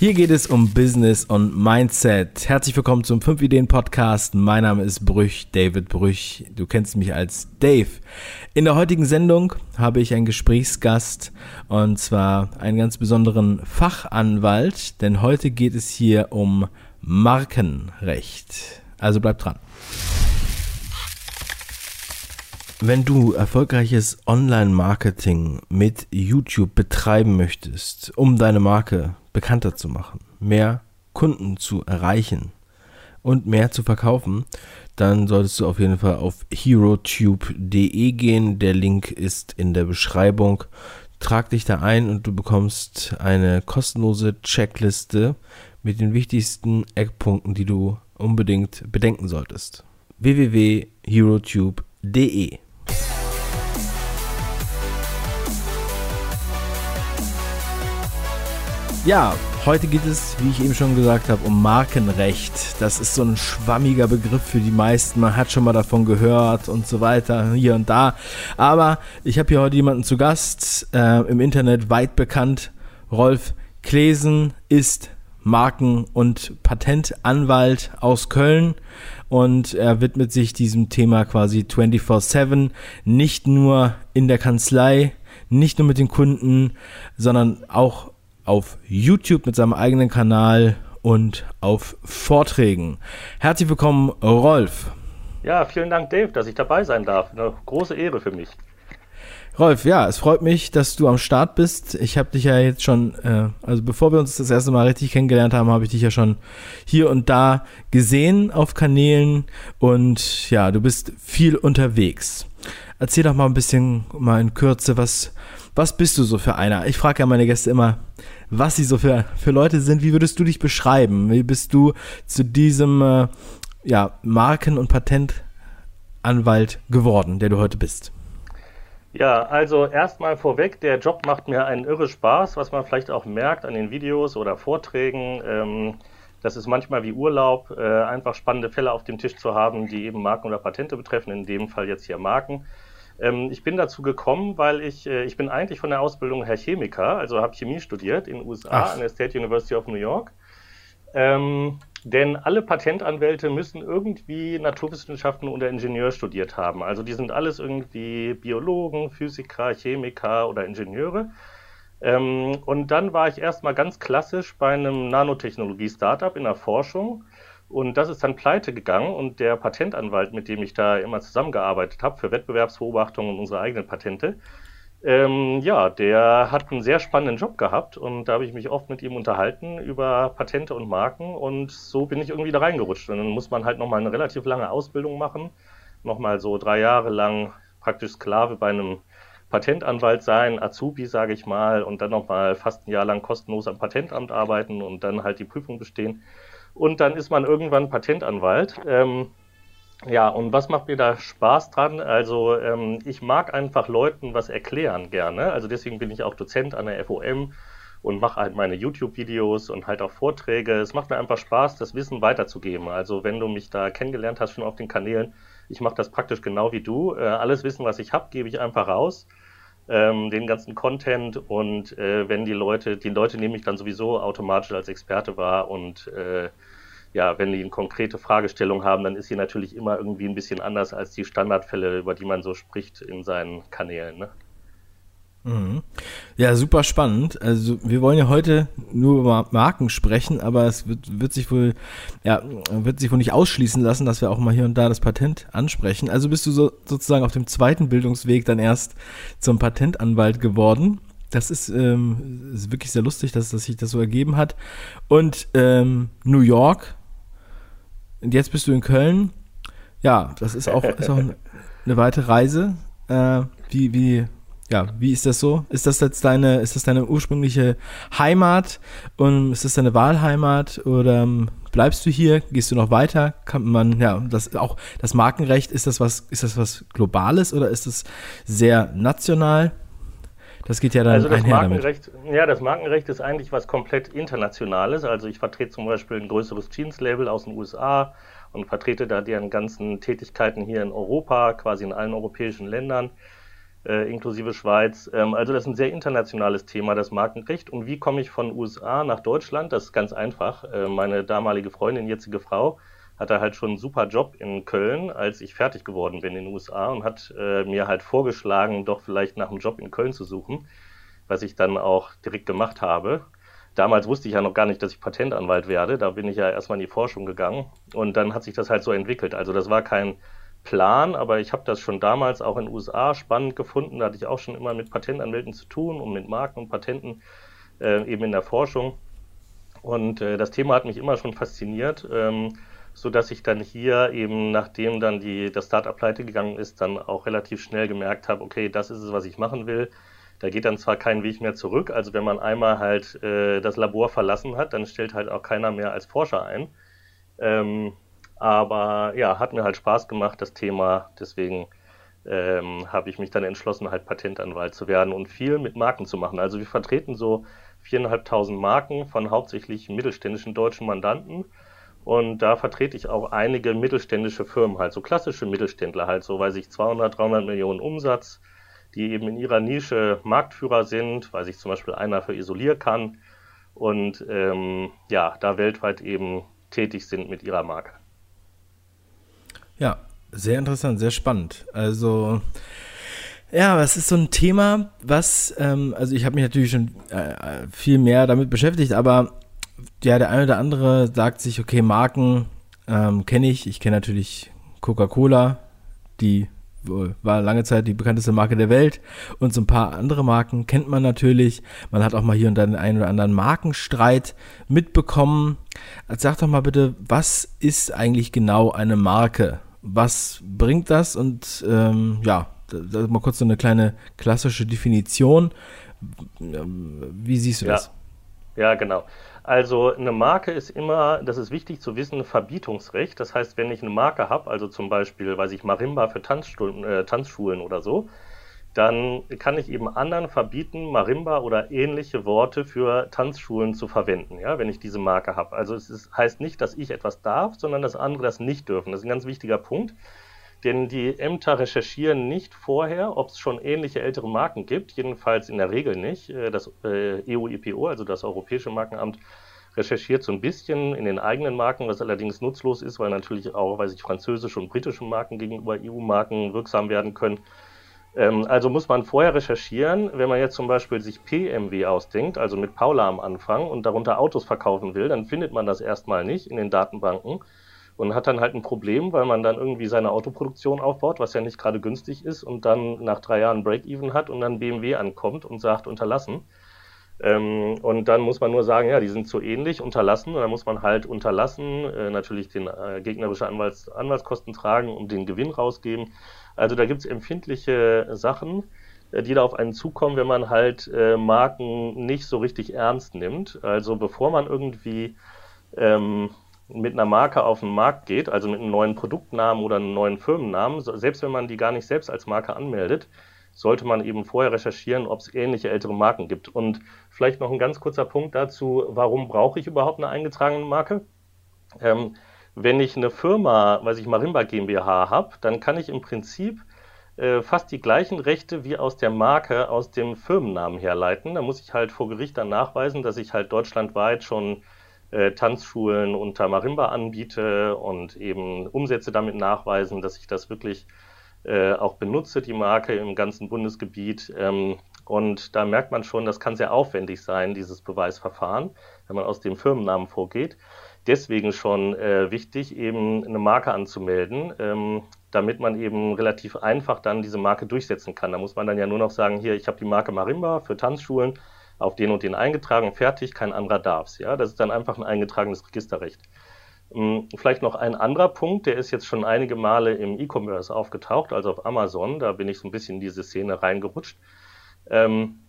Hier geht es um Business und Mindset. Herzlich willkommen zum 5 Ideen Podcast. Mein Name ist Brüch, David Brüch. Du kennst mich als Dave. In der heutigen Sendung habe ich einen Gesprächsgast und zwar einen ganz besonderen Fachanwalt, denn heute geht es hier um Markenrecht. Also bleib dran. Wenn du erfolgreiches Online-Marketing mit YouTube betreiben möchtest, um deine Marke bekannter zu machen, mehr Kunden zu erreichen und mehr zu verkaufen, dann solltest du auf jeden Fall auf herotube.de gehen. Der Link ist in der Beschreibung. Trag dich da ein und du bekommst eine kostenlose Checkliste mit den wichtigsten Eckpunkten, die du unbedingt bedenken solltest. www.herotube.de Ja, heute geht es, wie ich eben schon gesagt habe, um Markenrecht. Das ist so ein schwammiger Begriff für die meisten. Man hat schon mal davon gehört und so weiter, hier und da. Aber ich habe hier heute jemanden zu Gast, äh, im Internet weit bekannt. Rolf Klesen ist Marken- und Patentanwalt aus Köln und er widmet sich diesem Thema quasi 24/7, nicht nur in der Kanzlei, nicht nur mit den Kunden, sondern auch auf YouTube mit seinem eigenen Kanal und auf Vorträgen. Herzlich willkommen, Rolf. Ja, vielen Dank, Dave, dass ich dabei sein darf. Eine große Ehre für mich. Rolf, ja, es freut mich, dass du am Start bist. Ich habe dich ja jetzt schon, äh, also bevor wir uns das erste Mal richtig kennengelernt haben, habe ich dich ja schon hier und da gesehen auf Kanälen und ja, du bist viel unterwegs. Erzähl doch mal ein bisschen, mal in Kürze, was, was bist du so für einer? Ich frage ja meine Gäste immer, was sie so für, für Leute sind. Wie würdest du dich beschreiben? Wie bist du zu diesem äh, ja, Marken- und Patentanwalt geworden, der du heute bist? Ja, also erstmal vorweg, der Job macht mir einen irre Spaß, was man vielleicht auch merkt an den Videos oder Vorträgen. Ähm, das ist manchmal wie Urlaub, äh, einfach spannende Fälle auf dem Tisch zu haben, die eben Marken oder Patente betreffen, in dem Fall jetzt hier Marken. Ähm, ich bin dazu gekommen, weil ich, äh, ich bin eigentlich von der Ausbildung her Chemiker, also habe Chemie studiert in den USA Ach. an der State University of New York. Ähm, denn alle Patentanwälte müssen irgendwie Naturwissenschaften oder Ingenieur studiert haben. Also die sind alles irgendwie Biologen, Physiker, Chemiker oder Ingenieure. Ähm, und dann war ich erstmal ganz klassisch bei einem Nanotechnologie-Startup in der Forschung und das ist dann pleite gegangen und der Patentanwalt, mit dem ich da immer zusammengearbeitet habe für Wettbewerbsbeobachtungen und unsere eigenen Patente, ähm, ja, der hat einen sehr spannenden Job gehabt und da habe ich mich oft mit ihm unterhalten über Patente und Marken und so bin ich irgendwie da reingerutscht. Und dann muss man halt nochmal eine relativ lange Ausbildung machen, nochmal so drei Jahre lang praktisch Sklave bei einem Patentanwalt sein, Azubi, sage ich mal, und dann nochmal fast ein Jahr lang kostenlos am Patentamt arbeiten und dann halt die Prüfung bestehen und dann ist man irgendwann Patentanwalt. Ähm, ja, und was macht mir da Spaß dran? Also ähm, ich mag einfach Leuten was erklären gerne. Also deswegen bin ich auch Dozent an der FOM und mache halt meine YouTube-Videos und halt auch Vorträge. Es macht mir einfach Spaß, das Wissen weiterzugeben. Also wenn du mich da kennengelernt hast schon auf den Kanälen, ich mache das praktisch genau wie du. Äh, alles Wissen, was ich habe, gebe ich einfach raus ähm, den ganzen Content und äh, wenn die Leute, die Leute nehme ich dann sowieso automatisch als Experte wahr und äh, ja, wenn die eine konkrete Fragestellung haben, dann ist sie natürlich immer irgendwie ein bisschen anders als die Standardfälle, über die man so spricht in seinen Kanälen. Ne? Mhm. Ja, super spannend. Also wir wollen ja heute nur über Marken sprechen, aber es wird, wird sich wohl, ja, wird sich wohl nicht ausschließen lassen, dass wir auch mal hier und da das Patent ansprechen. Also bist du so, sozusagen auf dem zweiten Bildungsweg dann erst zum Patentanwalt geworden. Das ist, ähm, ist wirklich sehr lustig, dass, dass sich das so ergeben hat. Und ähm, New York. Und jetzt bist du in Köln. Ja, das ist auch, ist auch eine weite Reise. Äh, wie, wie, ja, wie ist das so? Ist das jetzt deine, ist das deine ursprüngliche Heimat und ist das deine Wahlheimat oder ähm, bleibst du hier? Gehst du noch weiter? Kann man, ja, das auch das Markenrecht, ist das was, ist das was Globales oder ist das sehr national? Das geht ja dann also das einher Markenrecht, damit. Ja, das Markenrecht ist eigentlich was komplett Internationales. Also ich vertrete zum Beispiel ein größeres Jeans-Label aus den USA und vertrete da deren ganzen Tätigkeiten hier in Europa, quasi in allen europäischen Ländern. Äh, inklusive Schweiz. Ähm, also das ist ein sehr internationales Thema, das Markenrecht. Und wie komme ich von USA nach Deutschland? Das ist ganz einfach. Äh, meine damalige Freundin, jetzige Frau, hatte halt schon einen super Job in Köln, als ich fertig geworden bin in den USA und hat äh, mir halt vorgeschlagen, doch vielleicht nach einem Job in Köln zu suchen, was ich dann auch direkt gemacht habe. Damals wusste ich ja noch gar nicht, dass ich Patentanwalt werde. Da bin ich ja erstmal in die Forschung gegangen und dann hat sich das halt so entwickelt. Also das war kein Plan, aber ich habe das schon damals auch in den USA spannend gefunden. Da hatte ich auch schon immer mit Patentanwälten zu tun und mit Marken und Patenten äh, eben in der Forschung. Und äh, das Thema hat mich immer schon fasziniert. Ähm, so dass ich dann hier eben, nachdem dann die, das Startup pleite gegangen ist, dann auch relativ schnell gemerkt habe, okay, das ist es, was ich machen will. Da geht dann zwar kein Weg mehr zurück, also wenn man einmal halt äh, das Labor verlassen hat, dann stellt halt auch keiner mehr als Forscher ein. Ähm, aber ja, hat mir halt Spaß gemacht, das Thema. Deswegen ähm, habe ich mich dann entschlossen, halt Patentanwalt zu werden und viel mit Marken zu machen. Also wir vertreten so viereinhalbtausend Marken von hauptsächlich mittelständischen deutschen Mandanten und da vertrete ich auch einige mittelständische Firmen, halt so klassische Mittelständler, halt so, weiß ich, 200, 300 Millionen Umsatz, die eben in ihrer Nische Marktführer sind, weil sich zum Beispiel einer für isolieren kann und ähm, ja, da weltweit eben tätig sind mit ihrer Marke. Ja, sehr interessant, sehr spannend. Also ja, das ist so ein Thema, was, ähm, also ich habe mich natürlich schon äh, viel mehr damit beschäftigt, aber ja, der eine oder andere sagt sich, okay, Marken ähm, kenne ich. Ich kenne natürlich Coca-Cola, die war lange Zeit die bekannteste Marke der Welt und so ein paar andere Marken kennt man natürlich. Man hat auch mal hier und da den einen oder anderen Markenstreit mitbekommen. Sag doch mal bitte, was ist eigentlich genau eine Marke? Was bringt das? Und ähm, ja, da, mal kurz so eine kleine klassische Definition. Wie siehst du ja. das? Ja, genau. Also eine Marke ist immer, das ist wichtig zu wissen, Verbietungsrecht. Das heißt, wenn ich eine Marke habe, also zum Beispiel, weiß ich, Marimba für Tanzstunden, äh, Tanzschulen oder so, dann kann ich eben anderen verbieten, Marimba oder ähnliche Worte für Tanzschulen zu verwenden, ja, wenn ich diese Marke habe. Also es ist, heißt nicht, dass ich etwas darf, sondern dass andere das nicht dürfen. Das ist ein ganz wichtiger Punkt. Denn die Ämter recherchieren nicht vorher, ob es schon ähnliche ältere Marken gibt, jedenfalls in der Regel nicht. Äh, das EU-IPO, äh, also das Europäische Markenamt, recherchiert so ein bisschen in den eigenen Marken, was allerdings nutzlos ist, weil natürlich auch, weiß ich, französische und britische Marken gegenüber EU-Marken wirksam werden können. Ähm, also muss man vorher recherchieren, wenn man jetzt zum Beispiel sich PMW ausdenkt, also mit Paula am Anfang und darunter Autos verkaufen will, dann findet man das erstmal nicht in den Datenbanken und hat dann halt ein Problem, weil man dann irgendwie seine Autoproduktion aufbaut, was ja nicht gerade günstig ist und dann nach drei Jahren Break-Even hat und dann BMW ankommt und sagt unterlassen. Ähm, und dann muss man nur sagen, ja, die sind zu ähnlich, unterlassen. Und dann muss man halt unterlassen, äh, natürlich den äh, gegnerische Anwalts Anwaltskosten tragen und den Gewinn rausgeben. Also da gibt es empfindliche Sachen, äh, die da auf einen zukommen, wenn man halt äh, Marken nicht so richtig ernst nimmt. Also bevor man irgendwie ähm, mit einer Marke auf den Markt geht, also mit einem neuen Produktnamen oder einem neuen Firmennamen, selbst wenn man die gar nicht selbst als Marke anmeldet, sollte man eben vorher recherchieren, ob es ähnliche ältere Marken gibt. Und vielleicht noch ein ganz kurzer Punkt dazu, warum brauche ich überhaupt eine eingetragene Marke? Ähm, wenn ich eine Firma, weiß ich, Marimba GmbH habe, dann kann ich im Prinzip äh, fast die gleichen Rechte wie aus der Marke aus dem Firmennamen herleiten. Da muss ich halt vor Gericht dann nachweisen, dass ich halt deutschlandweit schon äh, Tanzschulen unter Marimba anbiete und eben Umsätze damit nachweisen, dass ich das wirklich äh, auch benutze, die Marke im ganzen Bundesgebiet. Ähm, und da merkt man schon, das kann sehr aufwendig sein, dieses Beweisverfahren, wenn man aus dem Firmennamen vorgeht. Deswegen schon äh, wichtig, eben eine Marke anzumelden, ähm, damit man eben relativ einfach dann diese Marke durchsetzen kann. Da muss man dann ja nur noch sagen, hier, ich habe die Marke Marimba für Tanzschulen auf den und den eingetragen, fertig, kein anderer darf's. Ja, das ist dann einfach ein eingetragenes Registerrecht. Hm, vielleicht noch ein anderer Punkt, der ist jetzt schon einige Male im E-Commerce aufgetaucht, also auf Amazon, da bin ich so ein bisschen in diese Szene reingerutscht. Ähm,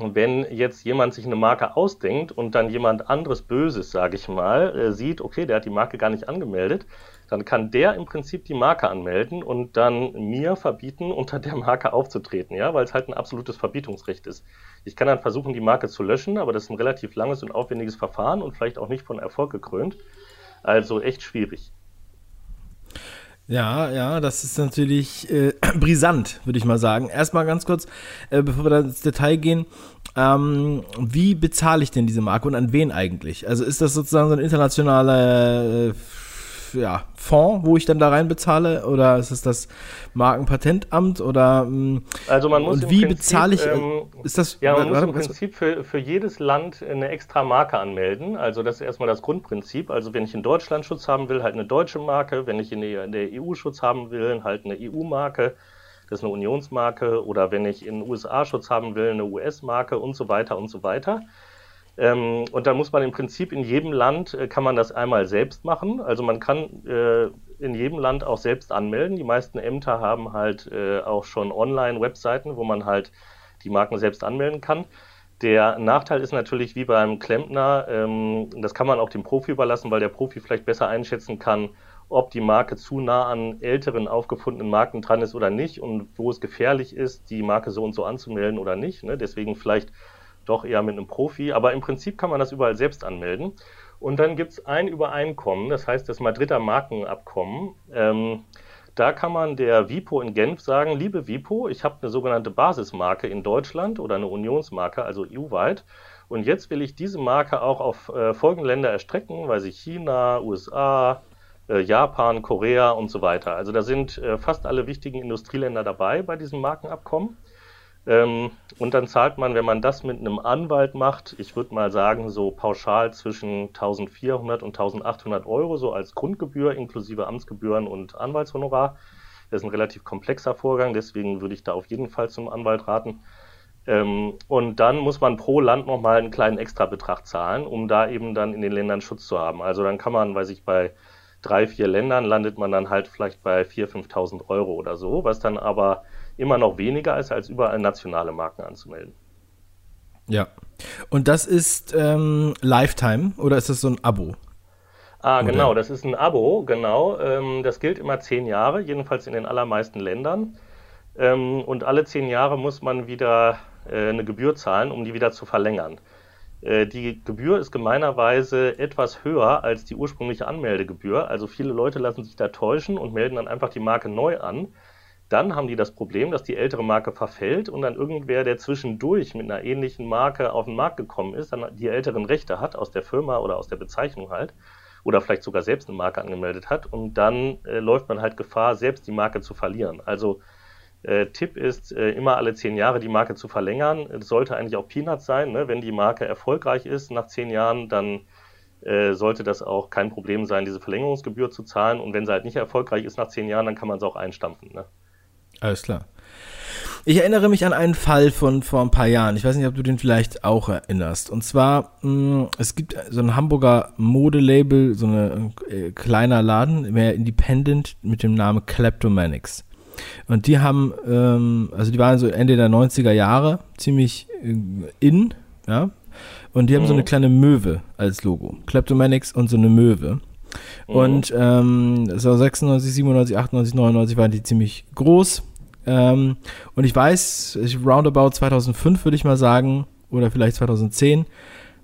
wenn jetzt jemand sich eine Marke ausdenkt und dann jemand anderes Böses, sage ich mal, äh, sieht, okay, der hat die Marke gar nicht angemeldet, dann kann der im Prinzip die Marke anmelden und dann mir verbieten, unter der Marke aufzutreten, ja, weil es halt ein absolutes Verbietungsrecht ist. Ich kann dann versuchen, die Marke zu löschen, aber das ist ein relativ langes und aufwendiges Verfahren und vielleicht auch nicht von Erfolg gekrönt. Also echt schwierig. Ja, ja, das ist natürlich äh, brisant, würde ich mal sagen. Erstmal ganz kurz, äh, bevor wir da ins Detail gehen, ähm, wie bezahle ich denn diese Marke und an wen eigentlich? Also ist das sozusagen so ein internationaler äh, ja, Fonds, wo ich dann da rein bezahle? Oder ist es das Markenpatentamt? Oder ähm, also man muss und wie Prinzip, bezahle ich? Ähm, ist das, ja, man warte, muss im Prinzip für, für jedes Land eine extra Marke anmelden. Also das ist erstmal das Grundprinzip. Also wenn ich in Deutschland Schutz haben will, halt eine deutsche Marke. Wenn ich in der, in der EU Schutz haben will, halt eine EU-Marke. Das ist eine Unionsmarke. Oder wenn ich in den USA Schutz haben will, eine US-Marke und so weiter und so weiter. Ähm, und dann muss man im Prinzip in jedem Land, äh, kann man das einmal selbst machen. Also man kann äh, in jedem Land auch selbst anmelden. Die meisten Ämter haben halt äh, auch schon Online-Webseiten, wo man halt die Marken selbst anmelden kann. Der Nachteil ist natürlich wie beim Klempner, ähm, das kann man auch dem Profi überlassen, weil der Profi vielleicht besser einschätzen kann, ob die Marke zu nah an älteren aufgefundenen Marken dran ist oder nicht und wo es gefährlich ist, die Marke so und so anzumelden oder nicht. Ne? Deswegen vielleicht doch eher mit einem Profi. Aber im Prinzip kann man das überall selbst anmelden. Und dann gibt es ein Übereinkommen, das heißt das Madrider Markenabkommen. Ähm, da kann man der WIPO in Genf sagen, liebe WIPO, ich habe eine sogenannte Basismarke in Deutschland oder eine Unionsmarke, also EU-weit. Und jetzt will ich diese Marke auch auf äh, folgende Länder erstrecken, weil sie China, USA, äh, Japan, Korea und so weiter. Also da sind äh, fast alle wichtigen Industrieländer dabei bei diesem Markenabkommen. Ähm, und dann zahlt man, wenn man das mit einem Anwalt macht, ich würde mal sagen, so pauschal zwischen 1400 und 1800 Euro, so als Grundgebühr inklusive Amtsgebühren und Anwaltshonorar. Das ist ein relativ komplexer Vorgang, deswegen würde ich da auf jeden Fall zum Anwalt raten. Ähm, und dann muss man pro Land nochmal einen kleinen Extrabetrag zahlen, um da eben dann in den Ländern Schutz zu haben. Also dann kann man, weiß ich, bei drei, vier Ländern landet man dann halt vielleicht bei 4.000, 5.000 Euro oder so, was dann aber immer noch weniger ist, als überall nationale Marken anzumelden. Ja. Und das ist ähm, Lifetime oder ist das so ein Abo? Ah, Modell? genau, das ist ein Abo, genau. Ähm, das gilt immer zehn Jahre, jedenfalls in den allermeisten Ländern. Ähm, und alle zehn Jahre muss man wieder äh, eine Gebühr zahlen, um die wieder zu verlängern. Äh, die Gebühr ist gemeinerweise etwas höher als die ursprüngliche Anmeldegebühr. Also viele Leute lassen sich da täuschen und melden dann einfach die Marke neu an. Dann haben die das Problem, dass die ältere Marke verfällt und dann irgendwer, der zwischendurch mit einer ähnlichen Marke auf den Markt gekommen ist, dann die älteren Rechte hat aus der Firma oder aus der Bezeichnung halt oder vielleicht sogar selbst eine Marke angemeldet hat und dann äh, läuft man halt Gefahr, selbst die Marke zu verlieren. Also äh, Tipp ist, äh, immer alle zehn Jahre die Marke zu verlängern. Das sollte eigentlich auch Peanuts sein. Ne? Wenn die Marke erfolgreich ist nach zehn Jahren, dann äh, sollte das auch kein Problem sein, diese Verlängerungsgebühr zu zahlen. Und wenn sie halt nicht erfolgreich ist nach zehn Jahren, dann kann man sie auch einstampfen. Ne? Alles klar. Ich erinnere mich an einen Fall von vor ein paar Jahren. Ich weiß nicht, ob du den vielleicht auch erinnerst. Und zwar, mm, es gibt so ein Hamburger Modelabel, so ein äh, kleiner Laden, mehr independent, mit dem Namen Kleptomanics. Und die haben, ähm, also die waren so Ende der 90er Jahre ziemlich äh, in, ja. Und die haben mhm. so eine kleine Möwe als Logo. Kleptomanics und so eine Möwe. Mhm. Und ähm, so 96, 97, 98, 99 waren die ziemlich groß. Ähm, und ich weiß, roundabout 2005 würde ich mal sagen, oder vielleicht 2010,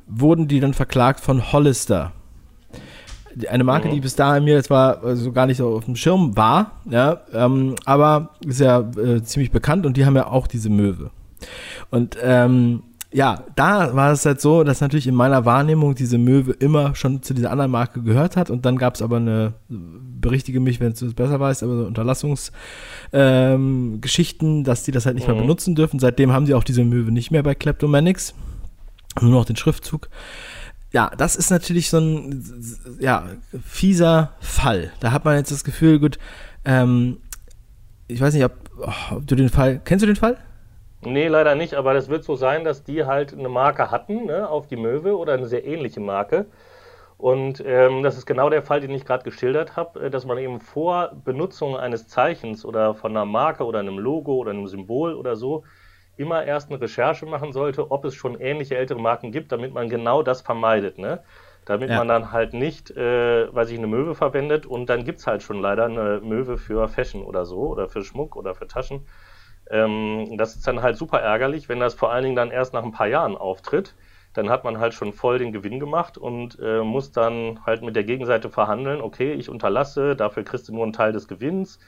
wurden die dann verklagt von Hollister. Eine Marke, mhm. die bis dahin mir jetzt war, also gar nicht so auf dem Schirm war, ja, ähm, aber ist ja äh, ziemlich bekannt und die haben ja auch diese Möwe. Und ähm, ja, da war es halt so, dass natürlich in meiner Wahrnehmung diese Möwe immer schon zu dieser anderen Marke gehört hat und dann gab es aber eine, berichtige mich, wenn du es besser weißt, aber so Unterlassungsgeschichten, ähm, dass die das halt nicht mhm. mehr benutzen dürfen. Seitdem haben sie auch diese Möwe nicht mehr bei Kleptomanics, nur noch den Schriftzug. Ja, das ist natürlich so ein ja, fieser Fall. Da hat man jetzt das Gefühl, gut, ähm, ich weiß nicht, ob, oh, ob du den Fall, kennst du den Fall? Nee, leider nicht, aber das wird so sein, dass die halt eine Marke hatten ne, auf die Möwe oder eine sehr ähnliche Marke. Und ähm, das ist genau der Fall, den ich gerade geschildert habe, äh, dass man eben vor Benutzung eines Zeichens oder von einer Marke oder einem Logo oder einem Symbol oder so immer erst eine Recherche machen sollte, ob es schon ähnliche ältere Marken gibt, damit man genau das vermeidet. Ne? Damit ja. man dann halt nicht, äh, weiß ich, eine Möwe verwendet und dann gibt es halt schon leider eine Möwe für Fashion oder so oder für Schmuck oder für Taschen. Ähm, das ist dann halt super ärgerlich, wenn das vor allen Dingen dann erst nach ein paar Jahren auftritt. dann hat man halt schon voll den Gewinn gemacht und äh, muss dann halt mit der Gegenseite verhandeln, okay, ich unterlasse, dafür kriegst du nur einen Teil des Gewinns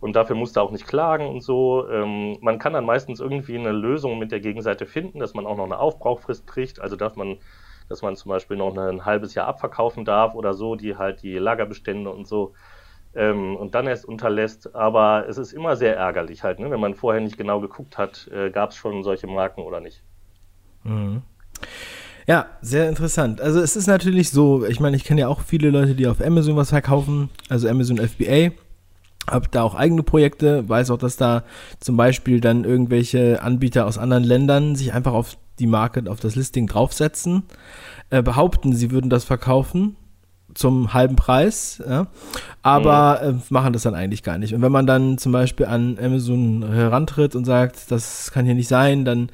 und dafür musst du auch nicht klagen und so. Ähm, man kann dann meistens irgendwie eine Lösung mit der Gegenseite finden, dass man auch noch eine Aufbrauchfrist kriegt, also dass man, dass man zum Beispiel noch ein halbes Jahr abverkaufen darf oder so, die halt die Lagerbestände und so ähm, und dann erst unterlässt. Aber es ist immer sehr ärgerlich halt, ne? wenn man vorher nicht genau geguckt hat, äh, gab es schon solche Marken oder nicht. Mhm. Ja, sehr interessant. Also es ist natürlich so, ich meine, ich kenne ja auch viele Leute, die auf Amazon was verkaufen, also Amazon FBA. Hab da auch eigene Projekte, weiß auch, dass da zum Beispiel dann irgendwelche Anbieter aus anderen Ländern sich einfach auf die Marke, auf das Listing draufsetzen, äh, behaupten, sie würden das verkaufen zum halben Preis, ja, aber mhm. äh, machen das dann eigentlich gar nicht. Und wenn man dann zum Beispiel an Amazon herantritt und sagt, das kann hier nicht sein, dann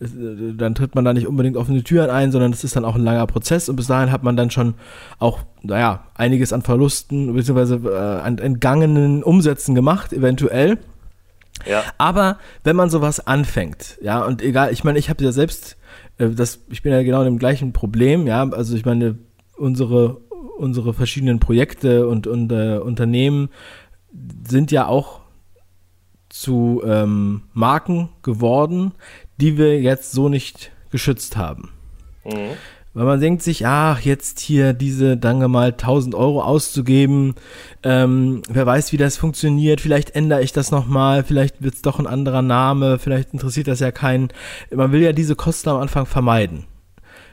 dann tritt man da nicht unbedingt offene Türen ein, sondern das ist dann auch ein langer Prozess und bis dahin hat man dann schon auch, naja, einiges an Verlusten bzw. Äh, an entgangenen Umsätzen gemacht, eventuell. Ja. Aber wenn man sowas anfängt, ja, und egal, ich meine, ich habe ja selbst, äh, das, ich bin ja genau in dem gleichen Problem, ja, also ich meine, unsere, unsere verschiedenen Projekte und, und äh, Unternehmen sind ja auch zu ähm, Marken geworden, die wir jetzt so nicht geschützt haben. Mhm. Weil man denkt sich, ach, jetzt hier diese, danke mal, 1000 Euro auszugeben, ähm, wer weiß, wie das funktioniert, vielleicht ändere ich das nochmal, vielleicht wird es doch ein anderer Name, vielleicht interessiert das ja keinen. Man will ja diese Kosten am Anfang vermeiden.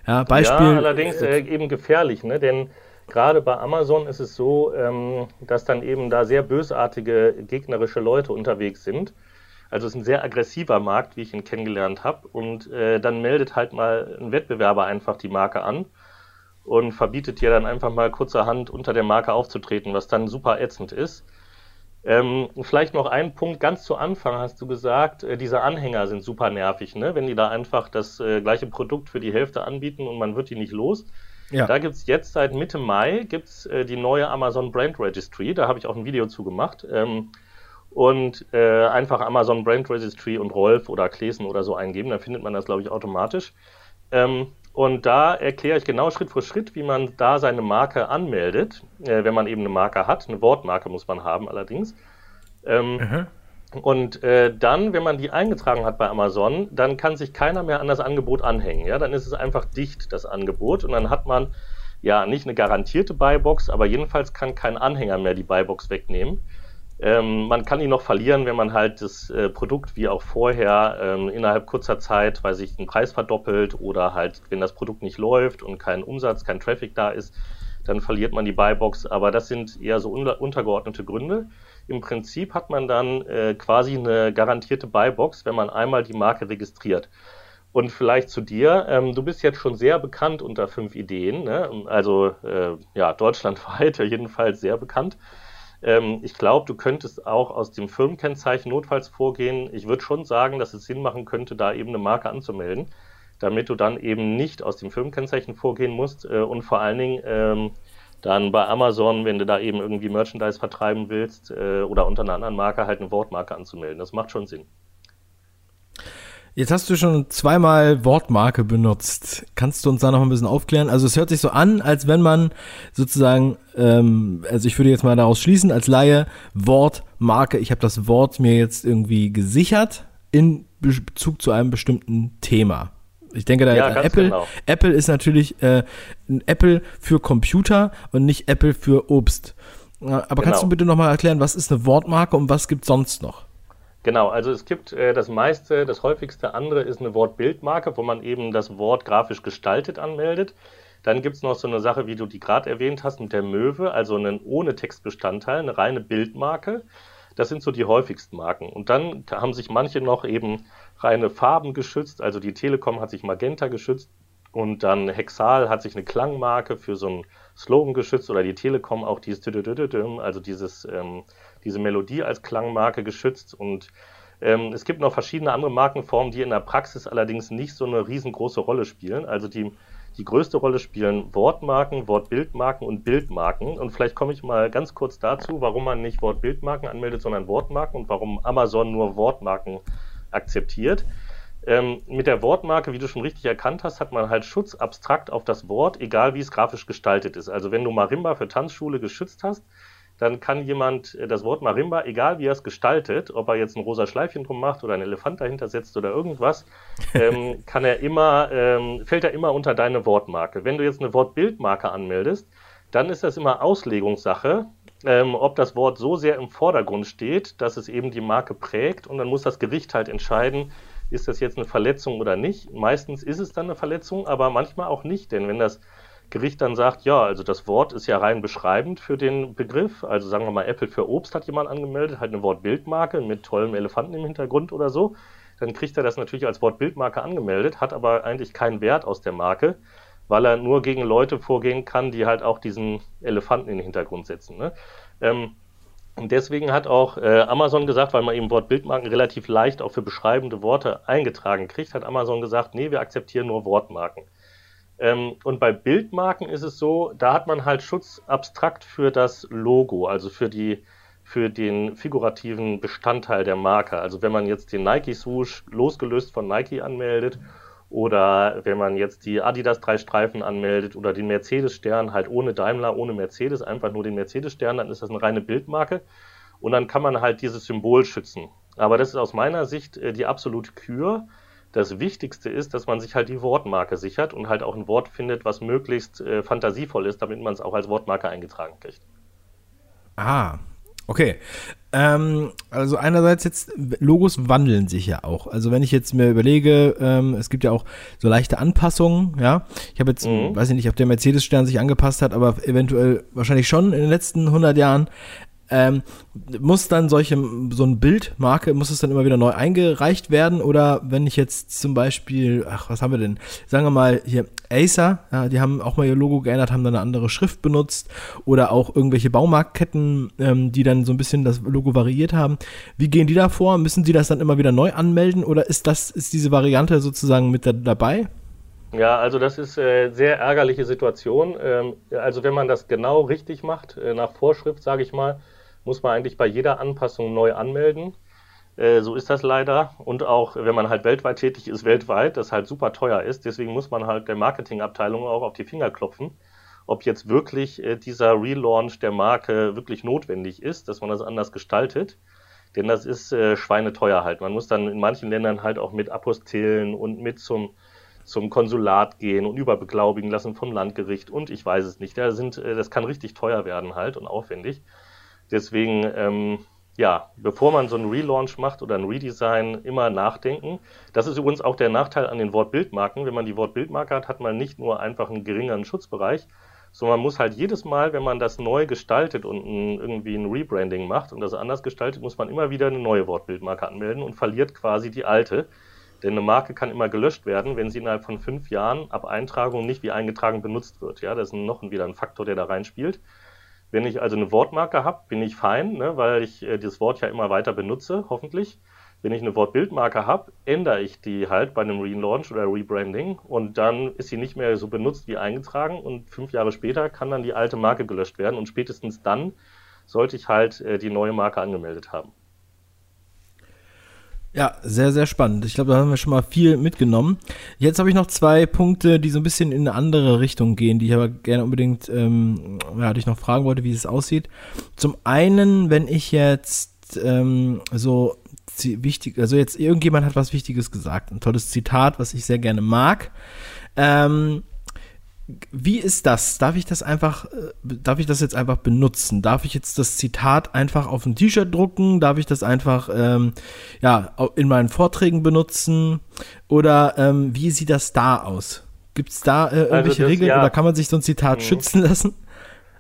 Ja, Beispiel. Ja, allerdings äh, eben gefährlich, ne? denn gerade bei Amazon ist es so, ähm, dass dann eben da sehr bösartige, gegnerische Leute unterwegs sind also es ist ein sehr aggressiver Markt, wie ich ihn kennengelernt habe. Und äh, dann meldet halt mal ein Wettbewerber einfach die Marke an und verbietet dir dann einfach mal kurzerhand unter der Marke aufzutreten, was dann super ätzend ist. Ähm, vielleicht noch ein Punkt ganz zu Anfang hast du gesagt, äh, diese Anhänger sind super nervig, ne? wenn die da einfach das äh, gleiche Produkt für die Hälfte anbieten und man wird die nicht los. Ja. Da gibt es jetzt seit Mitte Mai gibt's, äh, die neue Amazon Brand Registry, da habe ich auch ein Video zu gemacht. Ähm, und äh, einfach Amazon Brand Registry und Rolf oder Klesen oder so eingeben, dann findet man das, glaube ich, automatisch. Ähm, und da erkläre ich genau Schritt für Schritt, wie man da seine Marke anmeldet, äh, wenn man eben eine Marke hat. Eine Wortmarke muss man haben allerdings. Ähm, mhm. Und äh, dann, wenn man die eingetragen hat bei Amazon, dann kann sich keiner mehr an das Angebot anhängen. Ja, dann ist es einfach dicht, das Angebot. Und dann hat man ja nicht eine garantierte Buybox, aber jedenfalls kann kein Anhänger mehr die Buybox wegnehmen. Ähm, man kann ihn noch verlieren, wenn man halt das äh, Produkt wie auch vorher ähm, innerhalb kurzer Zeit, weil sich den Preis verdoppelt oder halt, wenn das Produkt nicht läuft und kein Umsatz, kein Traffic da ist, dann verliert man die Buybox. Aber das sind eher so unter untergeordnete Gründe. Im Prinzip hat man dann äh, quasi eine garantierte Buybox, wenn man einmal die Marke registriert. Und vielleicht zu dir, ähm, du bist jetzt schon sehr bekannt unter fünf Ideen, ne? also äh, ja, deutschlandweit jedenfalls sehr bekannt. Ähm, ich glaube, du könntest auch aus dem Firmenkennzeichen notfalls vorgehen. Ich würde schon sagen, dass es Sinn machen könnte, da eben eine Marke anzumelden, damit du dann eben nicht aus dem Firmenkennzeichen vorgehen musst äh, und vor allen Dingen ähm, dann bei Amazon, wenn du da eben irgendwie Merchandise vertreiben willst äh, oder unter einer anderen Marke halt eine Wortmarke anzumelden. Das macht schon Sinn. Jetzt hast du schon zweimal Wortmarke benutzt. Kannst du uns da noch ein bisschen aufklären? Also es hört sich so an, als wenn man sozusagen, ähm, also ich würde jetzt mal daraus schließen, als Laie, Wortmarke, ich habe das Wort mir jetzt irgendwie gesichert in Bezug zu einem bestimmten Thema. Ich denke, da ja, Apple, genau. Apple ist natürlich äh, ein Apple für Computer und nicht Apple für Obst. Aber genau. kannst du bitte nochmal erklären, was ist eine Wortmarke und was gibt sonst noch? Genau, also es gibt äh, das meiste, das häufigste andere ist eine Wortbildmarke, wo man eben das Wort grafisch gestaltet anmeldet. Dann gibt es noch so eine Sache, wie du die gerade erwähnt hast, mit der Möwe, also einen ohne Textbestandteil, eine reine Bildmarke. Das sind so die häufigsten Marken. Und dann haben sich manche noch eben reine Farben geschützt, also die Telekom hat sich Magenta geschützt und dann Hexal hat sich eine Klangmarke für so einen Slogan geschützt oder die Telekom auch dieses, also dieses ähm, diese Melodie als Klangmarke geschützt und ähm, es gibt noch verschiedene andere Markenformen, die in der Praxis allerdings nicht so eine riesengroße Rolle spielen. Also die, die größte Rolle spielen Wortmarken, Wortbildmarken und Bildmarken. Und vielleicht komme ich mal ganz kurz dazu, warum man nicht Wortbildmarken anmeldet, sondern Wortmarken und warum Amazon nur Wortmarken akzeptiert. Ähm, mit der Wortmarke, wie du schon richtig erkannt hast, hat man halt Schutz abstrakt auf das Wort, egal wie es grafisch gestaltet ist. Also wenn du Marimba für Tanzschule geschützt hast, dann kann jemand äh, das Wort Marimba, egal wie er es gestaltet, ob er jetzt ein rosa Schleifchen drum macht oder ein Elefant dahinter setzt oder irgendwas, ähm, kann er immer, ähm, fällt er immer unter deine Wortmarke. Wenn du jetzt eine Wortbildmarke anmeldest, dann ist das immer Auslegungssache, ähm, ob das Wort so sehr im Vordergrund steht, dass es eben die Marke prägt und dann muss das Gericht halt entscheiden, ist das jetzt eine Verletzung oder nicht. Meistens ist es dann eine Verletzung, aber manchmal auch nicht, denn wenn das Gericht dann sagt, ja, also das Wort ist ja rein beschreibend für den Begriff. Also sagen wir mal, Apple für Obst hat jemand angemeldet, halt eine Wortbildmarke mit tollem Elefanten im Hintergrund oder so. Dann kriegt er das natürlich als Wortbildmarke angemeldet, hat aber eigentlich keinen Wert aus der Marke, weil er nur gegen Leute vorgehen kann, die halt auch diesen Elefanten in den Hintergrund setzen. Ne? Ähm, und deswegen hat auch äh, Amazon gesagt, weil man eben Wortbildmarken relativ leicht auch für beschreibende Worte eingetragen kriegt, hat Amazon gesagt, nee, wir akzeptieren nur Wortmarken. Ähm, und bei Bildmarken ist es so, da hat man halt Schutz abstrakt für das Logo, also für die für den figurativen Bestandteil der Marke. Also wenn man jetzt den Nike Swoosh losgelöst von Nike anmeldet oder wenn man jetzt die Adidas drei Streifen anmeldet oder den Mercedes Stern halt ohne Daimler, ohne Mercedes, einfach nur den Mercedes Stern, dann ist das eine reine Bildmarke und dann kann man halt dieses Symbol schützen. Aber das ist aus meiner Sicht äh, die absolute Kür das Wichtigste ist, dass man sich halt die Wortmarke sichert und halt auch ein Wort findet, was möglichst äh, fantasievoll ist, damit man es auch als Wortmarke eingetragen kriegt. Ah, okay. Ähm, also einerseits jetzt, Logos wandeln sich ja auch. Also wenn ich jetzt mir überlege, ähm, es gibt ja auch so leichte Anpassungen, ja. Ich habe jetzt, mhm. weiß ich nicht, ob der Mercedes-Stern sich angepasst hat, aber eventuell wahrscheinlich schon in den letzten 100 Jahren. Ähm, muss dann solche, so ein Bildmarke, muss es dann immer wieder neu eingereicht werden? Oder wenn ich jetzt zum Beispiel, ach, was haben wir denn? Sagen wir mal hier Acer, ja, die haben auch mal ihr Logo geändert, haben dann eine andere Schrift benutzt. Oder auch irgendwelche Baumarktketten, ähm, die dann so ein bisschen das Logo variiert haben. Wie gehen die da vor? Müssen sie das dann immer wieder neu anmelden? Oder ist das, ist diese Variante sozusagen mit da, dabei? Ja, also das ist äh, sehr ärgerliche Situation. Ähm, also wenn man das genau richtig macht, äh, nach Vorschrift, sage ich mal, muss man eigentlich bei jeder Anpassung neu anmelden. Äh, so ist das leider. Und auch wenn man halt weltweit tätig ist, weltweit, das halt super teuer ist. Deswegen muss man halt der Marketingabteilung auch auf die Finger klopfen, ob jetzt wirklich äh, dieser Relaunch der Marke wirklich notwendig ist, dass man das anders gestaltet. Denn das ist äh, schweineteuer halt. Man muss dann in manchen Ländern halt auch mit Apostillen und mit zum, zum Konsulat gehen und überbeglaubigen lassen vom Landgericht und ich weiß es nicht. Da sind, das kann richtig teuer werden halt und aufwendig. Deswegen, ähm, ja, bevor man so einen Relaunch macht oder ein Redesign, immer nachdenken. Das ist übrigens auch der Nachteil an den Wortbildmarken. Wenn man die Wortbildmarke hat, hat man nicht nur einfach einen geringeren Schutzbereich, sondern man muss halt jedes Mal, wenn man das neu gestaltet und ein, irgendwie ein Rebranding macht und das anders gestaltet, muss man immer wieder eine neue Wortbildmarke anmelden und verliert quasi die alte. Denn eine Marke kann immer gelöscht werden, wenn sie innerhalb von fünf Jahren ab Eintragung nicht wie eingetragen benutzt wird. Ja, das ist noch wieder ein Faktor, der da reinspielt. Wenn ich also eine Wortmarke habe, bin ich fein, ne, weil ich äh, das Wort ja immer weiter benutze, hoffentlich. Wenn ich eine Wortbildmarke habe, ändere ich die halt bei einem Relaunch oder Rebranding und dann ist sie nicht mehr so benutzt wie eingetragen und fünf Jahre später kann dann die alte Marke gelöscht werden und spätestens dann sollte ich halt äh, die neue Marke angemeldet haben. Ja, sehr, sehr spannend. Ich glaube, da haben wir schon mal viel mitgenommen. Jetzt habe ich noch zwei Punkte, die so ein bisschen in eine andere Richtung gehen, die ich aber gerne unbedingt, ähm, ja, dich noch fragen wollte, wie es aussieht. Zum einen, wenn ich jetzt ähm, so wichtig, also jetzt irgendjemand hat was Wichtiges gesagt, ein tolles Zitat, was ich sehr gerne mag. Ähm, wie ist das? Darf ich das einfach, äh, darf ich das jetzt einfach benutzen? Darf ich jetzt das Zitat einfach auf ein T-Shirt drucken? Darf ich das einfach ähm, ja, in meinen Vorträgen benutzen? Oder ähm, wie sieht das da aus? Gibt es da äh, irgendwelche also das, Regeln ja. oder kann man sich so ein Zitat mhm. schützen lassen?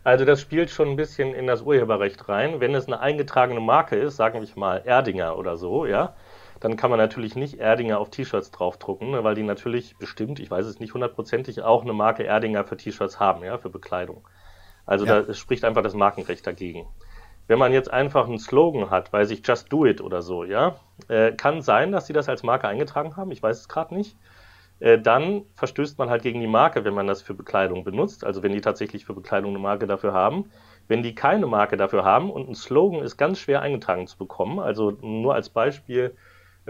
Also das spielt schon ein bisschen in das Urheberrecht rein. Wenn es eine eingetragene Marke ist, sagen wir mal Erdinger oder so, ja, dann kann man natürlich nicht Erdinger auf T-Shirts draufdrucken, ne, weil die natürlich bestimmt, ich weiß es nicht hundertprozentig, auch eine Marke Erdinger für T-Shirts haben, ja, für Bekleidung. Also ja. da spricht einfach das Markenrecht dagegen. Wenn man jetzt einfach einen Slogan hat, weiß ich, Just Do It oder so, ja, äh, kann sein, dass sie das als Marke eingetragen haben, ich weiß es gerade nicht. Äh, dann verstößt man halt gegen die Marke, wenn man das für Bekleidung benutzt, also wenn die tatsächlich für Bekleidung eine Marke dafür haben. Wenn die keine Marke dafür haben und ein Slogan ist ganz schwer eingetragen zu bekommen, also nur als Beispiel,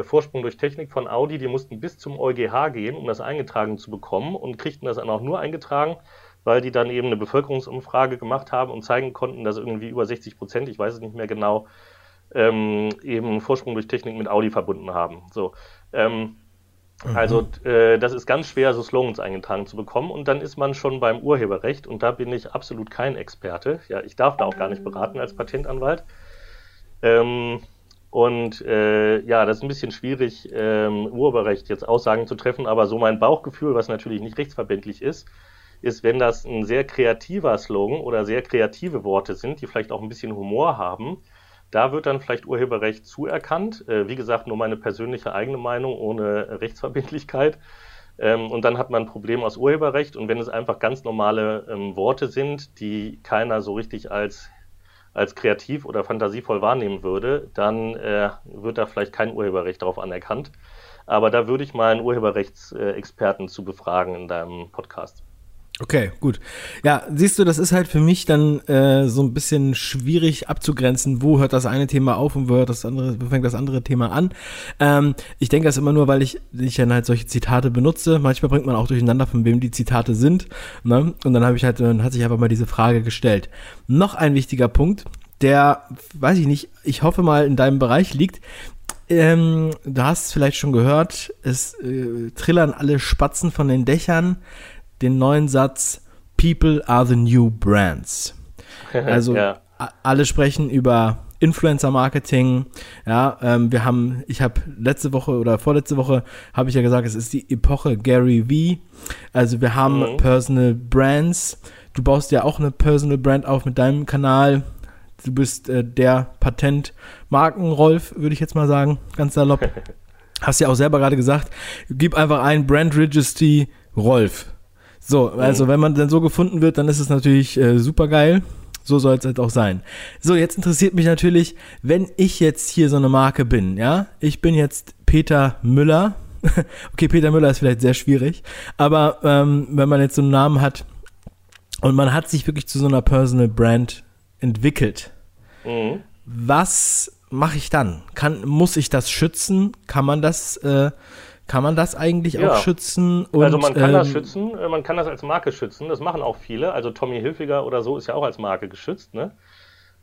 der Vorsprung durch Technik von Audi, die mussten bis zum EuGH gehen, um das eingetragen zu bekommen und kriegten das dann auch nur eingetragen, weil die dann eben eine Bevölkerungsumfrage gemacht haben und zeigen konnten, dass irgendwie über 60 Prozent, ich weiß es nicht mehr genau, ähm, eben Vorsprung durch Technik mit Audi verbunden haben. So. Ähm, mhm. Also äh, das ist ganz schwer, so Slogans eingetragen zu bekommen und dann ist man schon beim Urheberrecht und da bin ich absolut kein Experte. Ja, ich darf da auch gar nicht beraten als Patentanwalt. Ähm, und äh, ja, das ist ein bisschen schwierig, ähm, Urheberrecht jetzt Aussagen zu treffen, aber so mein Bauchgefühl, was natürlich nicht rechtsverbindlich ist, ist, wenn das ein sehr kreativer Slogan oder sehr kreative Worte sind, die vielleicht auch ein bisschen Humor haben, da wird dann vielleicht Urheberrecht zuerkannt. Äh, wie gesagt, nur meine persönliche eigene Meinung ohne Rechtsverbindlichkeit. Ähm, und dann hat man ein Problem aus Urheberrecht. Und wenn es einfach ganz normale ähm, Worte sind, die keiner so richtig als, als kreativ oder fantasievoll wahrnehmen würde, dann äh, wird da vielleicht kein Urheberrecht darauf anerkannt. Aber da würde ich mal einen Urheberrechtsexperten zu befragen in deinem Podcast. Okay, gut. Ja, siehst du, das ist halt für mich dann äh, so ein bisschen schwierig abzugrenzen, wo hört das eine Thema auf und wo hört das andere, wo fängt das andere Thema an. Ähm, ich denke das immer nur, weil ich, ich dann halt solche Zitate benutze. Manchmal bringt man auch durcheinander, von wem die Zitate sind. Ne? Und dann habe ich halt, dann hat sich einfach mal diese Frage gestellt. Noch ein wichtiger Punkt, der, weiß ich nicht, ich hoffe mal in deinem Bereich liegt. Ähm, du hast vielleicht schon gehört, es äh, trillern alle Spatzen von den Dächern den neuen Satz People are the new brands. Also ja. alle sprechen über Influencer-Marketing. Ja, ähm, wir haben, ich habe letzte Woche oder vorletzte Woche habe ich ja gesagt, es ist die Epoche Gary V. Also wir haben mhm. Personal Brands. Du baust ja auch eine Personal Brand auf mit deinem Kanal. Du bist äh, der Patent-Marken-Rolf, würde ich jetzt mal sagen, ganz salopp. Hast ja auch selber gerade gesagt, gib einfach ein Brand Registry Rolf. So, also wenn man dann so gefunden wird, dann ist es natürlich äh, super geil. So soll es halt auch sein. So, jetzt interessiert mich natürlich, wenn ich jetzt hier so eine Marke bin, ja, ich bin jetzt Peter Müller. okay, Peter Müller ist vielleicht sehr schwierig, aber ähm, wenn man jetzt so einen Namen hat und man hat sich wirklich zu so einer Personal Brand entwickelt, mhm. was mache ich dann? Kann, muss ich das schützen? Kann man das äh, kann man das eigentlich ja. auch schützen? Und, also man kann ähm, das schützen, äh, man kann das als Marke schützen, das machen auch viele. Also Tommy Hilfiger oder so ist ja auch als Marke geschützt, ne?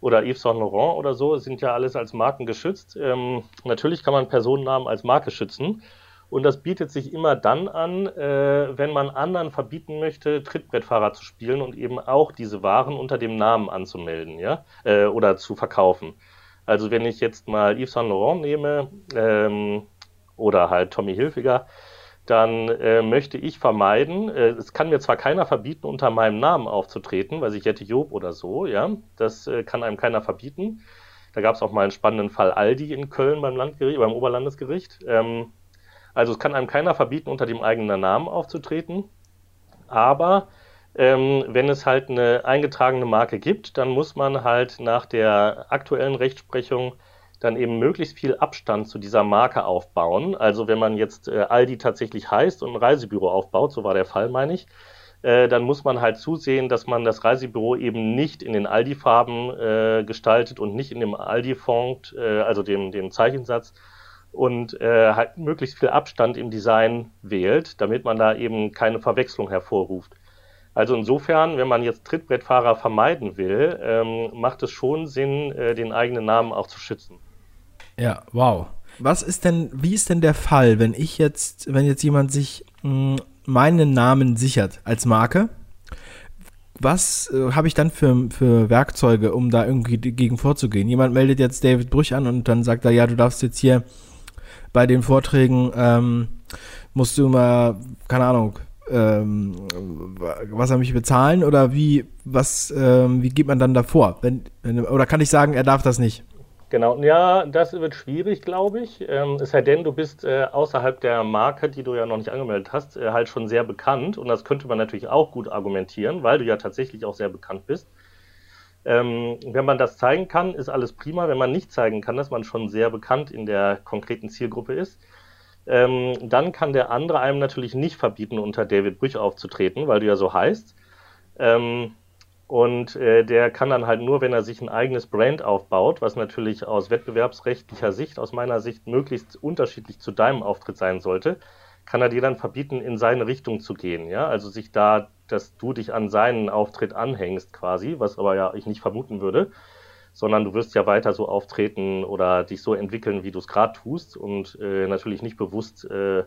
Oder Yves Saint Laurent oder so sind ja alles als Marken geschützt. Ähm, natürlich kann man Personennamen als Marke schützen. Und das bietet sich immer dann an, äh, wenn man anderen verbieten möchte, Trittbrettfahrer zu spielen und eben auch diese Waren unter dem Namen anzumelden, ja, äh, oder zu verkaufen. Also wenn ich jetzt mal Yves Saint Laurent nehme, ähm, oder halt Tommy Hilfiger, dann äh, möchte ich vermeiden, äh, es kann mir zwar keiner verbieten, unter meinem Namen aufzutreten, weil ich Jette Job oder so, ja, das äh, kann einem keiner verbieten. Da gab es auch mal einen spannenden Fall Aldi in Köln beim Landgericht, beim Oberlandesgericht. Ähm, also es kann einem keiner verbieten, unter dem eigenen Namen aufzutreten. Aber ähm, wenn es halt eine eingetragene Marke gibt, dann muss man halt nach der aktuellen Rechtsprechung dann eben möglichst viel Abstand zu dieser Marke aufbauen. Also wenn man jetzt äh, Aldi tatsächlich heißt und ein Reisebüro aufbaut, so war der Fall, meine ich, äh, dann muss man halt zusehen, dass man das Reisebüro eben nicht in den Aldi-Farben äh, gestaltet und nicht in dem Aldi-Font, äh, also dem, dem Zeichensatz, und äh, halt möglichst viel Abstand im Design wählt, damit man da eben keine Verwechslung hervorruft. Also insofern, wenn man jetzt Trittbrettfahrer vermeiden will, ähm, macht es schon Sinn, äh, den eigenen Namen auch zu schützen. Ja, wow. Was ist denn, wie ist denn der Fall, wenn ich jetzt, wenn jetzt jemand sich mh, hm, meinen Namen sichert als Marke? Was äh, habe ich dann für, für Werkzeuge, um da irgendwie dagegen vorzugehen? Jemand meldet jetzt David Brüch an und dann sagt er, ja, du darfst jetzt hier bei den Vorträgen, ähm, musst du mal, keine Ahnung, ähm, was er mich bezahlen oder wie, was, ähm, wie geht man dann davor? Wenn, wenn, oder kann ich sagen, er darf das nicht? Genau, ja, das wird schwierig, glaube ich. Ähm, es sei denn, du bist äh, außerhalb der Marke, die du ja noch nicht angemeldet hast, äh, halt schon sehr bekannt. Und das könnte man natürlich auch gut argumentieren, weil du ja tatsächlich auch sehr bekannt bist. Ähm, wenn man das zeigen kann, ist alles prima. Wenn man nicht zeigen kann, dass man schon sehr bekannt in der konkreten Zielgruppe ist, ähm, dann kann der andere einem natürlich nicht verbieten, unter David Brüch aufzutreten, weil du ja so heißt. Ähm, Und äh, der kann dann halt nur, wenn er sich ein eigenes Brand aufbaut, was natürlich aus wettbewerbsrechtlicher Sicht, aus meiner Sicht, möglichst unterschiedlich zu deinem Auftritt sein sollte, kann er dir dann verbieten, in seine Richtung zu gehen. Ja, also sich da, dass du dich an seinen Auftritt anhängst quasi, was aber ja ich nicht vermuten würde, sondern du wirst ja weiter so auftreten oder dich so entwickeln, wie du es gerade tust und äh, natürlich nicht bewusst äh,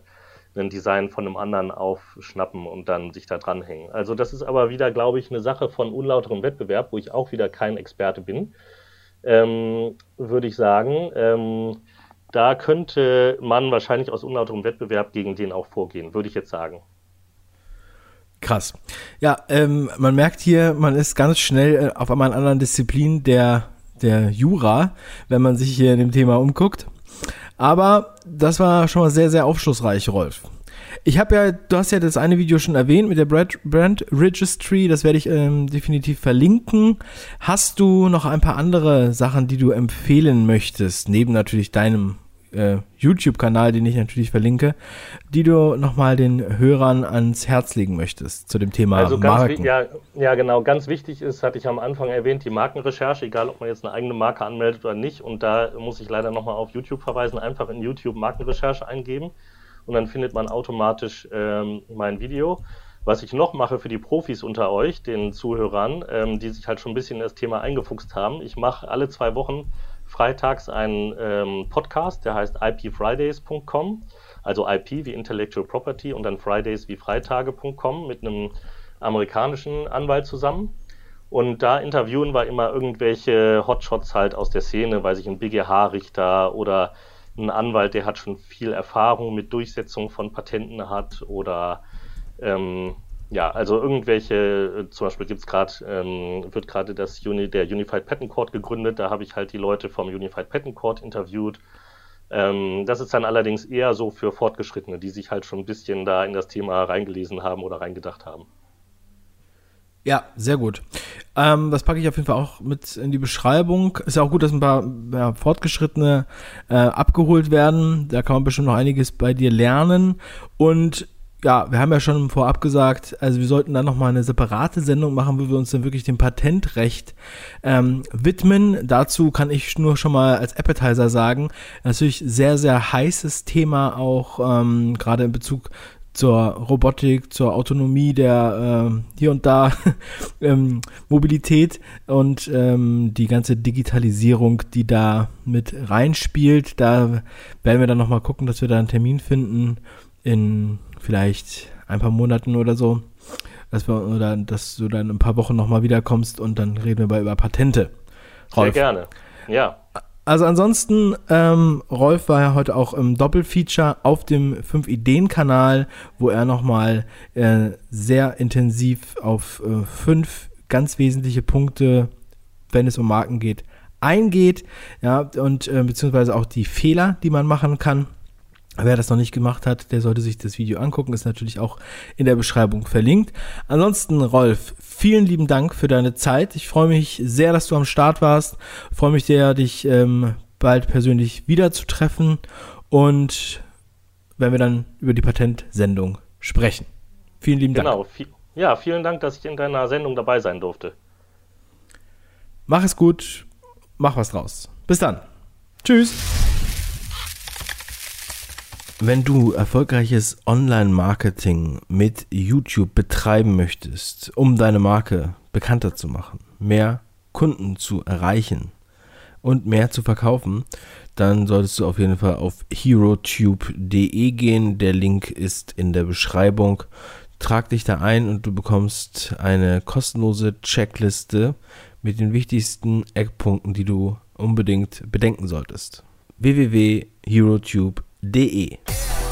ein Design von einem anderen aufschnappen und dann sich da dranhängen. Also das ist aber wieder, glaube ich, eine Sache von unlauterem Wettbewerb, wo ich auch wieder kein Experte bin, ähm, würde ich sagen. Ähm, da könnte man wahrscheinlich aus unlauterem Wettbewerb gegen den auch vorgehen, würde ich jetzt sagen. Krass. Ja, ähm, man merkt hier, man ist ganz schnell äh, auf einmal in anderen Disziplin der, der Jura, wenn man sich hier in dem Thema umguckt. Aber das war schon mal sehr, sehr aufschlussreich, Rolf. Ich habe ja, du hast ja das eine Video schon erwähnt mit der Brand, Registry, das werde ich ähm, definitiv verlinken. Hast du noch ein paar andere Sachen, die du empfehlen möchtest, neben natürlich deinem äh, YouTube-Kanal, den ich natürlich verlinke, die du nochmal den Hörern ans Herz legen möchtest zu dem Thema also Marken? Ja, ja, genau. Ganz wichtig ist, hatte ich am Anfang erwähnt, die Markenrecherche, egal ob man jetzt eine eigene Marke anmeldet oder nicht. Und da muss ich leider nochmal auf YouTube verweisen. Einfach in YouTube Markenrecherche eingeben und dann findet man automatisch ähm, mein Video. Was ich noch mache für die Profis unter euch, den Zuhörern, ähm, die sich halt schon ein bisschen in das Thema eingefuchst haben, ich mache alle zwei Wochen freitags einen ähm, Podcast, der heißt ipfridays.com, also IP wie Intellectual Property und dann Fridays wie Freitage.com mit einem amerikanischen Anwalt zusammen. Und da interviewen wir immer irgendwelche Hotshots halt aus der Szene, weiß ich, ein BGH-Richter oder ein Anwalt, der hat schon viel Erfahrung mit Durchsetzung von Patenten hat oder ähm, ja, also irgendwelche, äh, zum Beispiel gibt's gerade, ähm, wird gerade das Uni, der Unified Patent Court gegründet, da habe ich halt die Leute vom Unified Patent Court interviewt. Ähm, das ist dann allerdings eher so für Fortgeschrittene, die sich halt schon ein bisschen da in das Thema reingelesen haben oder reingedacht haben. Ja, sehr gut. Ähm, das packe ich auf jeden Fall auch mit in die Beschreibung. Ist ja auch gut, dass ein paar ja, Fortgeschrittene äh, abgeholt werden. Da kann man bestimmt noch einiges bei dir lernen. Und ja, wir haben ja schon vorab gesagt, also wir sollten dann nochmal eine separate Sendung machen, wo wir uns dann wirklich dem Patentrecht ähm, widmen. Dazu kann ich nur schon mal als Appetizer sagen, natürlich sehr, sehr heißes Thema auch ähm, gerade in Bezug zur Robotik, zur Autonomie der äh, hier und da ähm, Mobilität und ähm, die ganze Digitalisierung, die da mit reinspielt. Da werden wir dann nochmal gucken, dass wir da einen Termin finden in vielleicht ein paar Monaten oder so, dass wir oder dass du dann ein paar Wochen nochmal wiederkommst und dann reden wir mal über Patente. Rolf. Sehr gerne. Ja. Also ansonsten, ähm, Rolf war ja heute auch im Doppelfeature auf dem 5-Ideen-Kanal, wo er nochmal äh, sehr intensiv auf äh, fünf ganz wesentliche Punkte, wenn es um Marken geht, eingeht. Ja, und äh, beziehungsweise auch die Fehler, die man machen kann. Wer das noch nicht gemacht hat, der sollte sich das Video angucken, ist natürlich auch in der Beschreibung verlinkt. Ansonsten, Rolf, vielen lieben Dank für deine Zeit. Ich freue mich sehr, dass du am Start warst. Ich freue mich sehr, dich ähm, bald persönlich wiederzutreffen und wenn wir dann über die Patentsendung sprechen. Vielen lieben Dank. Genau. Ja, vielen Dank, dass ich in deiner Sendung dabei sein durfte. Mach es gut, mach was draus. Bis dann. Tschüss. Wenn du erfolgreiches Online-Marketing mit YouTube betreiben möchtest, um deine Marke bekannter zu machen, mehr Kunden zu erreichen und mehr zu verkaufen, dann solltest du auf jeden Fall auf herotube.de gehen. Der Link ist in der Beschreibung. Trag dich da ein und du bekommst eine kostenlose Checkliste mit den wichtigsten Eckpunkten, die du unbedingt bedenken solltest. www.herotube.de www.ruhrpott.de.